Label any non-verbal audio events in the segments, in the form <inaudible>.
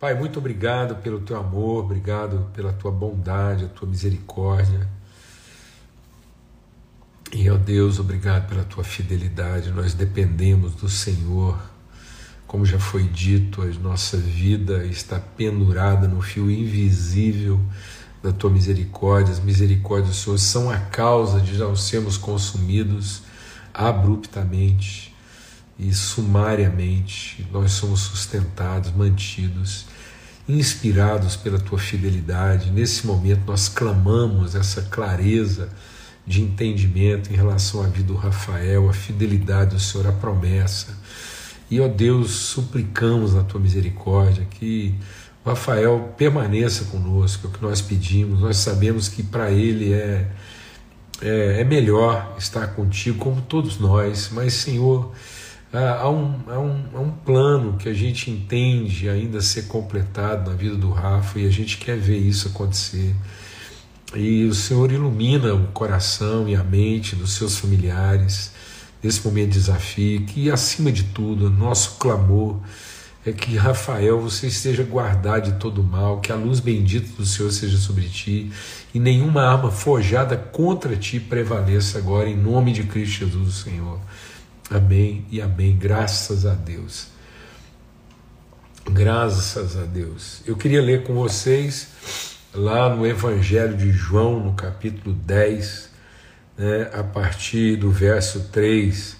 Pai, muito obrigado pelo teu amor, obrigado pela tua bondade, a tua misericórdia. E, ó Deus, obrigado pela tua fidelidade. Nós dependemos do Senhor. Como já foi dito, a nossa vida está pendurada no fio invisível da tua misericórdia. As misericórdias do Senhor são a causa de já sermos consumidos abruptamente e sumariamente. Nós somos sustentados, mantidos inspirados pela tua fidelidade. Nesse momento nós clamamos essa clareza de entendimento em relação à vida do Rafael, a fidelidade do Senhor, a promessa. E, ó Deus, suplicamos na tua misericórdia que Rafael permaneça conosco, é o que nós pedimos. Nós sabemos que para ele é, é, é melhor estar contigo, como todos nós, mas, Senhor há um, há, um, há um plano que a gente entende ainda ser completado na vida do Rafa e a gente quer ver isso acontecer. E o Senhor ilumina o coração e a mente dos seus familiares nesse momento de desafio, que acima de tudo, nosso clamor é que Rafael você esteja guardado de todo mal, que a luz bendita do Senhor seja sobre ti e nenhuma arma forjada contra ti prevaleça agora em nome de Cristo Jesus, Senhor. Amém e amém. Graças a Deus. Graças a Deus. Eu queria ler com vocês lá no Evangelho de João, no capítulo 10, né, a partir do verso 3.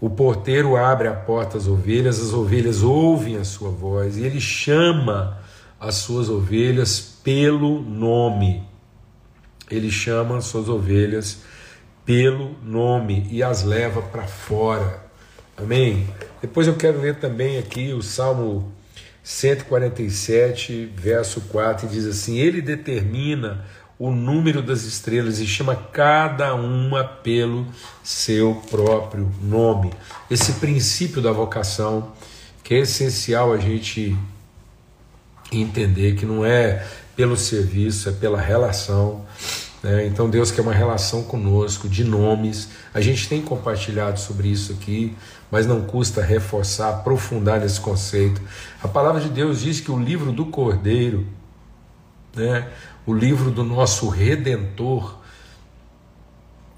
O porteiro abre a porta às ovelhas, as ovelhas ouvem a sua voz e ele chama as suas ovelhas pelo nome. Ele chama as suas ovelhas pelo nome e as leva para fora. Amém? Depois eu quero ler também aqui o Salmo 147, verso 4, e diz assim: Ele determina o número das estrelas e chama cada uma pelo seu próprio nome. Esse princípio da vocação que é essencial a gente entender que não é pelo serviço, é pela relação. Né? Então Deus quer uma relação conosco de nomes. A gente tem compartilhado sobre isso aqui, mas não custa reforçar, aprofundar nesse conceito. A palavra de Deus diz que o livro do Cordeiro, né, o livro do nosso Redentor,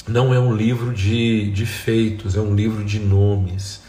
não é um livro de, de feitos, é um livro de nomes.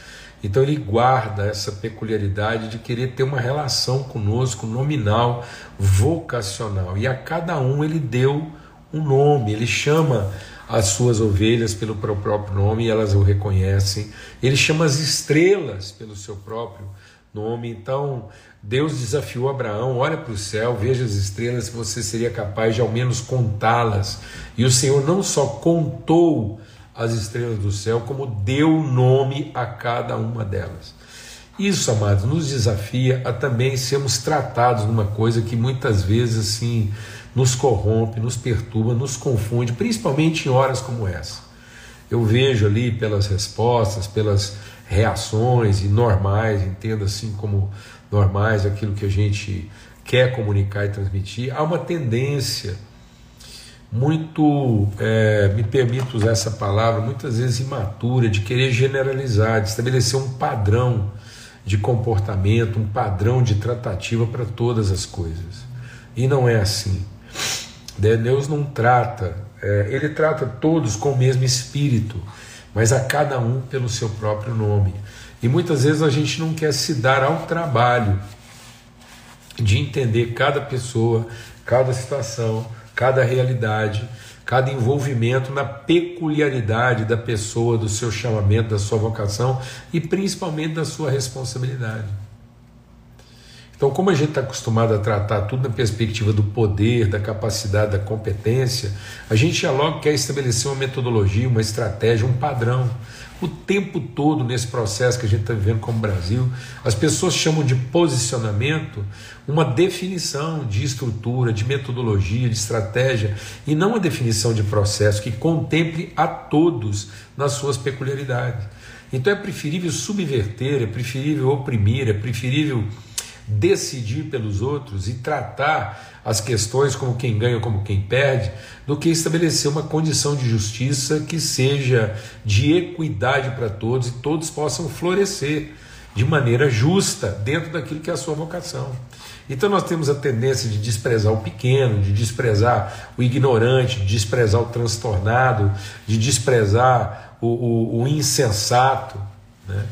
Então ele guarda essa peculiaridade de querer ter uma relação conosco nominal, vocacional. E a cada um ele deu um nome, ele chama as suas ovelhas pelo próprio nome e elas o reconhecem. Ele chama as estrelas pelo seu próprio nome. Então, Deus desafiou Abraão: olha para o céu, veja as estrelas, se você seria capaz de ao menos contá-las. E o Senhor não só contou as estrelas do céu, como deu nome a cada uma delas. Isso, amados, nos desafia a também sermos tratados numa coisa que muitas vezes assim nos corrompe, nos perturba, nos confunde, principalmente em horas como essa. Eu vejo ali pelas respostas, pelas reações e normais, entenda assim como normais aquilo que a gente quer comunicar e transmitir, há uma tendência muito, é, me permito usar essa palavra, muitas vezes imatura, de querer generalizar, de estabelecer um padrão de comportamento, um padrão de tratativa para todas as coisas. E não é assim. Deus não trata, é, ele trata todos com o mesmo espírito, mas a cada um pelo seu próprio nome. E muitas vezes a gente não quer se dar ao trabalho de entender cada pessoa, cada situação, cada realidade, cada envolvimento na peculiaridade da pessoa, do seu chamamento, da sua vocação e principalmente da sua responsabilidade. Então, como a gente está acostumado a tratar tudo na perspectiva do poder, da capacidade, da competência, a gente já logo quer estabelecer uma metodologia, uma estratégia, um padrão. O tempo todo nesse processo que a gente está vivendo como Brasil, as pessoas chamam de posicionamento uma definição de estrutura, de metodologia, de estratégia, e não uma definição de processo que contemple a todos nas suas peculiaridades. Então é preferível subverter, é preferível oprimir, é preferível decidir pelos outros e tratar as questões como quem ganha, como quem perde, do que estabelecer uma condição de justiça que seja de equidade para todos e todos possam florescer de maneira justa, dentro daquilo que é a sua vocação. Então nós temos a tendência de desprezar o pequeno, de desprezar o ignorante, de desprezar o transtornado, de desprezar o, o, o insensato. Né?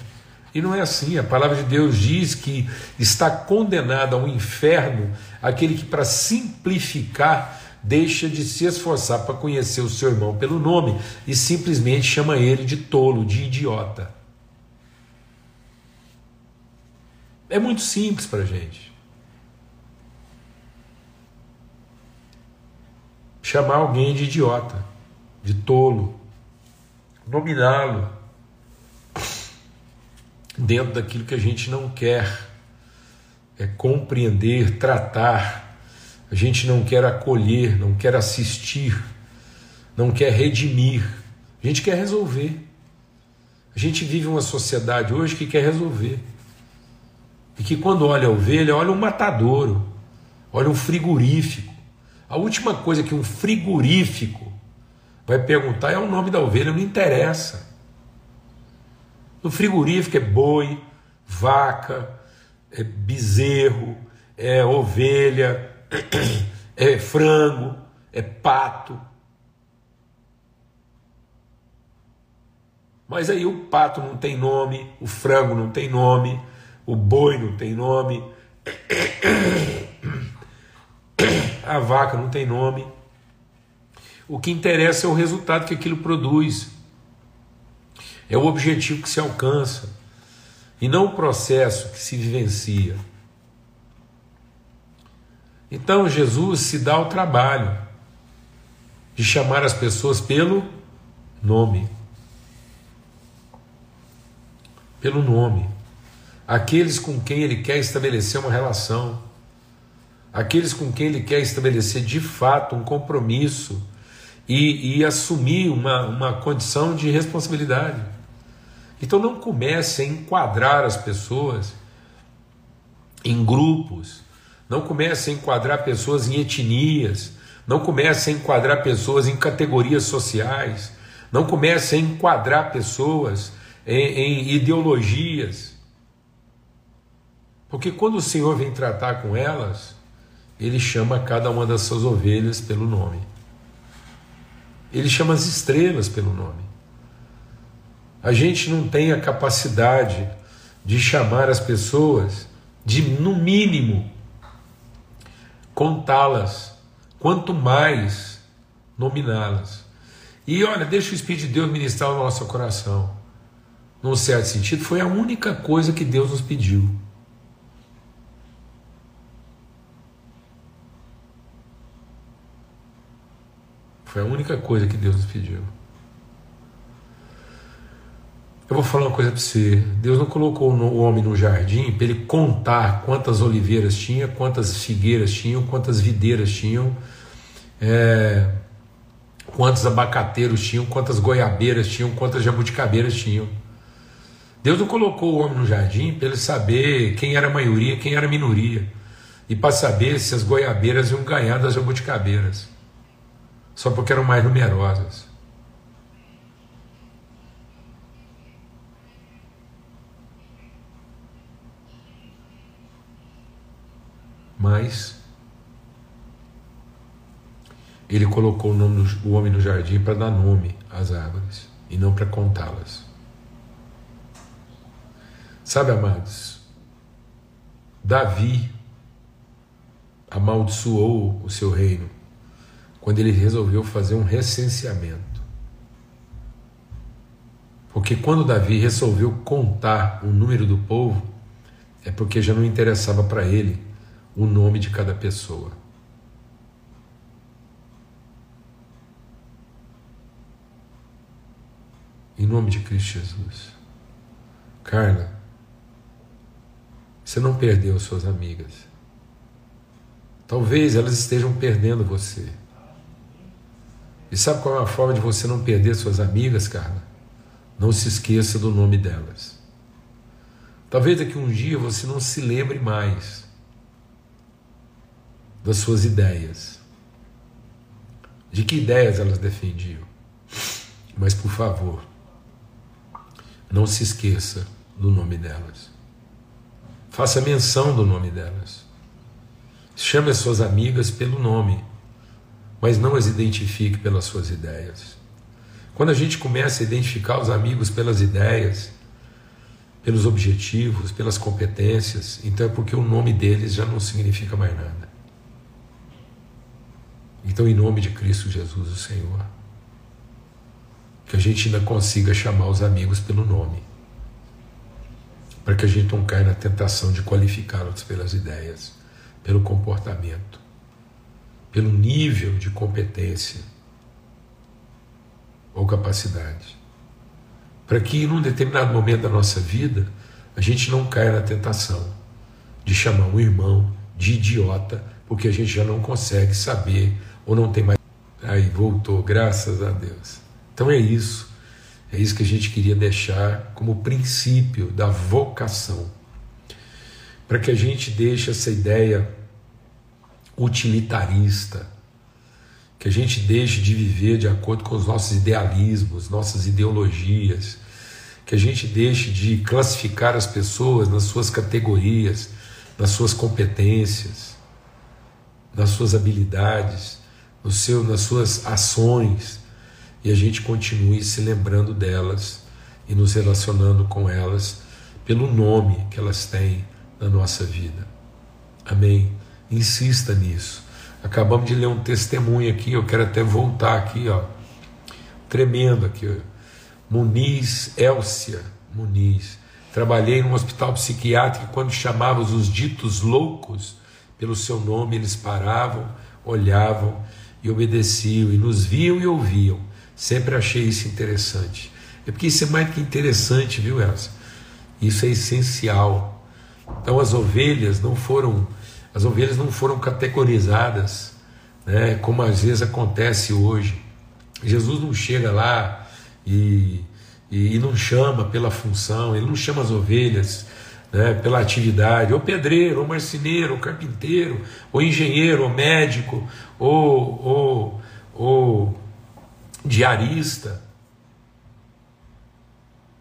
E não é assim. A palavra de Deus diz que está condenado ao inferno aquele que, para simplificar, deixa de se esforçar para conhecer o seu irmão pelo nome e simplesmente chama ele de tolo, de idiota. É muito simples para a gente. Chamar alguém de idiota, de tolo, nominá-lo dentro daquilo que a gente não quer é compreender, tratar a gente não quer acolher, não quer assistir, não quer redimir, a gente quer resolver. A gente vive uma sociedade hoje que quer resolver. E que quando olha a ovelha, olha um matadouro, olha um frigorífico. A última coisa que um frigorífico vai perguntar é o nome da ovelha, não interessa. No frigorífico é boi, vaca, é bezerro, é ovelha, <clears throat> é frango, é pato. Mas aí o pato não tem nome, o frango não tem nome, o boi não tem nome, <clears throat> a vaca não tem nome. O que interessa é o resultado que aquilo produz, é o objetivo que se alcança, e não o processo que se vivencia. Então Jesus se dá o trabalho de chamar as pessoas pelo nome. Pelo nome. Aqueles com quem ele quer estabelecer uma relação. Aqueles com quem ele quer estabelecer de fato um compromisso e, e assumir uma, uma condição de responsabilidade. Então não comece a enquadrar as pessoas em grupos não comece a enquadrar pessoas em etnias, não comece a enquadrar pessoas em categorias sociais, não comece a enquadrar pessoas em, em ideologias. Porque quando o Senhor vem tratar com elas, ele chama cada uma das suas ovelhas pelo nome. Ele chama as estrelas pelo nome. A gente não tem a capacidade de chamar as pessoas de, no mínimo, contá-las, quanto mais nominá-las. E olha, deixa o Espírito de Deus ministrar o nosso coração. Num certo sentido, foi a única coisa que Deus nos pediu. Foi a única coisa que Deus nos pediu. Eu vou falar uma coisa para você. Deus não colocou o homem no jardim para ele contar quantas oliveiras tinha, quantas figueiras tinham, quantas videiras tinham, é, quantos abacateiros tinham, quantas goiabeiras tinham, quantas jabuticabeiras tinham. Deus não colocou o homem no jardim para ele saber quem era a maioria, quem era a minoria, e para saber se as goiabeiras iam ganhar das jabuticabeiras, só porque eram mais numerosas. Mas ele colocou o, nome, o homem no jardim para dar nome às árvores e não para contá-las. Sabe, amados, Davi amaldiçoou o seu reino quando ele resolveu fazer um recenseamento. Porque quando Davi resolveu contar o número do povo, é porque já não interessava para ele o nome de cada pessoa. Em nome de Cristo Jesus. Carla, você não perdeu suas amigas. Talvez elas estejam perdendo você. E sabe qual é a forma de você não perder suas amigas, Carla? Não se esqueça do nome delas. Talvez daqui um dia você não se lembre mais das suas ideias. De que ideias elas defendiam. Mas, por favor, não se esqueça do nome delas. Faça menção do nome delas. Chame as suas amigas pelo nome, mas não as identifique pelas suas ideias. Quando a gente começa a identificar os amigos pelas ideias, pelos objetivos, pelas competências, então é porque o nome deles já não significa mais nada. Então, em nome de Cristo Jesus, o Senhor, que a gente ainda consiga chamar os amigos pelo nome, para que a gente não caia na tentação de qualificá-los pelas ideias, pelo comportamento, pelo nível de competência ou capacidade. Para que em um determinado momento da nossa vida a gente não caia na tentação de chamar um irmão de idiota, porque a gente já não consegue saber ou não tem mais. Aí voltou, graças a Deus. Então é isso. É isso que a gente queria deixar como princípio da vocação. Para que a gente deixe essa ideia utilitarista, que a gente deixe de viver de acordo com os nossos idealismos, nossas ideologias, que a gente deixe de classificar as pessoas nas suas categorias, nas suas competências, nas suas habilidades, no seu, nas suas ações, e a gente continue se lembrando delas e nos relacionando com elas pelo nome que elas têm na nossa vida. Amém? Insista nisso. Acabamos de ler um testemunho aqui, eu quero até voltar aqui, ó. Tremendo aqui. Muniz, Elcia Muniz. Trabalhei num hospital psiquiátrico e quando chamávamos os ditos loucos pelo seu nome, eles paravam, olhavam e obedeciam, e nos viam e ouviam. Sempre achei isso interessante. É porque isso é mais que interessante, viu, Elsa? Isso é essencial. Então as ovelhas não foram as ovelhas não foram categorizadas, né, como às vezes acontece hoje. Jesus não chega lá e, e, e não chama pela função, ele não chama as ovelhas né, pela atividade, ou pedreiro, ou marceneiro, ou carpinteiro, ou engenheiro, ou médico, ou, ou, ou diarista.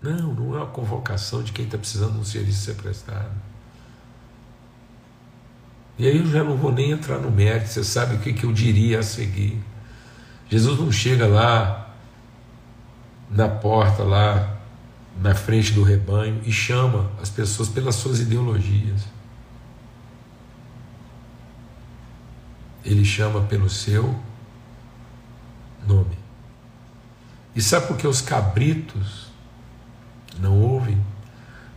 Não, não é uma convocação de quem está precisando de um serviço ser prestado. E aí eu já não vou nem entrar no mérito, você sabe o que, que eu diria a seguir. Jesus não chega lá na porta, lá na frente do rebanho e chama as pessoas pelas suas ideologias. Ele chama pelo seu nome. E sabe por que os cabritos não ouvem?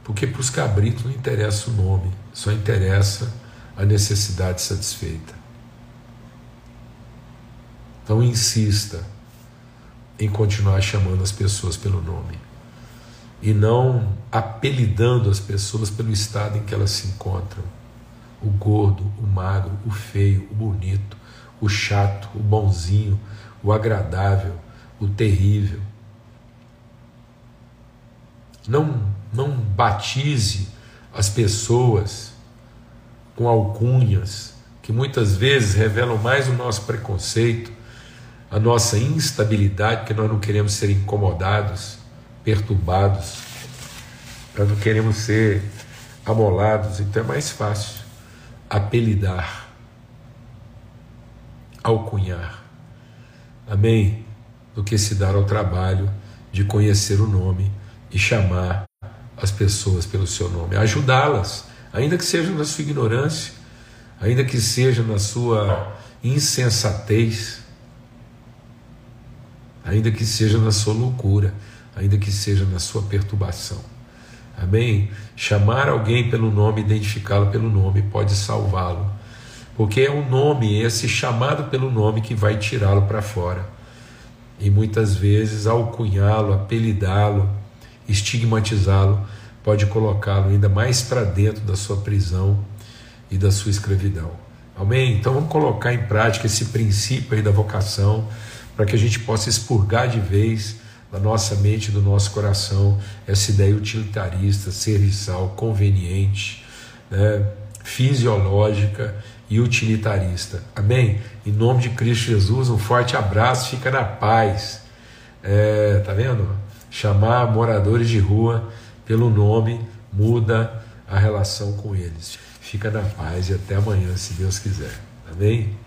Porque para os cabritos não interessa o nome, só interessa a necessidade satisfeita. Então insista em continuar chamando as pessoas pelo nome e não apelidando as pessoas pelo estado em que elas se encontram. O gordo, o magro, o feio, o bonito, o chato, o bonzinho, o agradável, o terrível. Não, não batize as pessoas com alcunhas que muitas vezes revelam mais o nosso preconceito, a nossa instabilidade, que nós não queremos ser incomodados, perturbados, nós não queremos ser amolados, então é mais fácil apelidar, alcunhar. Amém? Do que se dar ao trabalho de conhecer o nome e chamar as pessoas pelo seu nome, ajudá-las ainda que seja na sua ignorância, ainda que seja na sua insensatez, ainda que seja na sua loucura, ainda que seja na sua perturbação. Amém? Chamar alguém pelo nome, identificá-lo pelo nome, pode salvá-lo. Porque é o nome, esse chamado pelo nome, que vai tirá-lo para fora. E muitas vezes, alcunhá-lo, apelidá-lo, estigmatizá-lo, pode colocá-lo ainda mais para dentro da sua prisão e da sua escravidão. Amém? Então vamos colocar em prática esse princípio aí da vocação para que a gente possa expurgar de vez da nossa mente do nosso coração essa ideia utilitarista, serviçal, conveniente, né, fisiológica e utilitarista. Amém? Em nome de Cristo Jesus, um forte abraço, fica na paz. É, tá vendo? Chamar moradores de rua pelo nome muda a relação com eles. Fica na paz e até amanhã, se Deus quiser. Amém?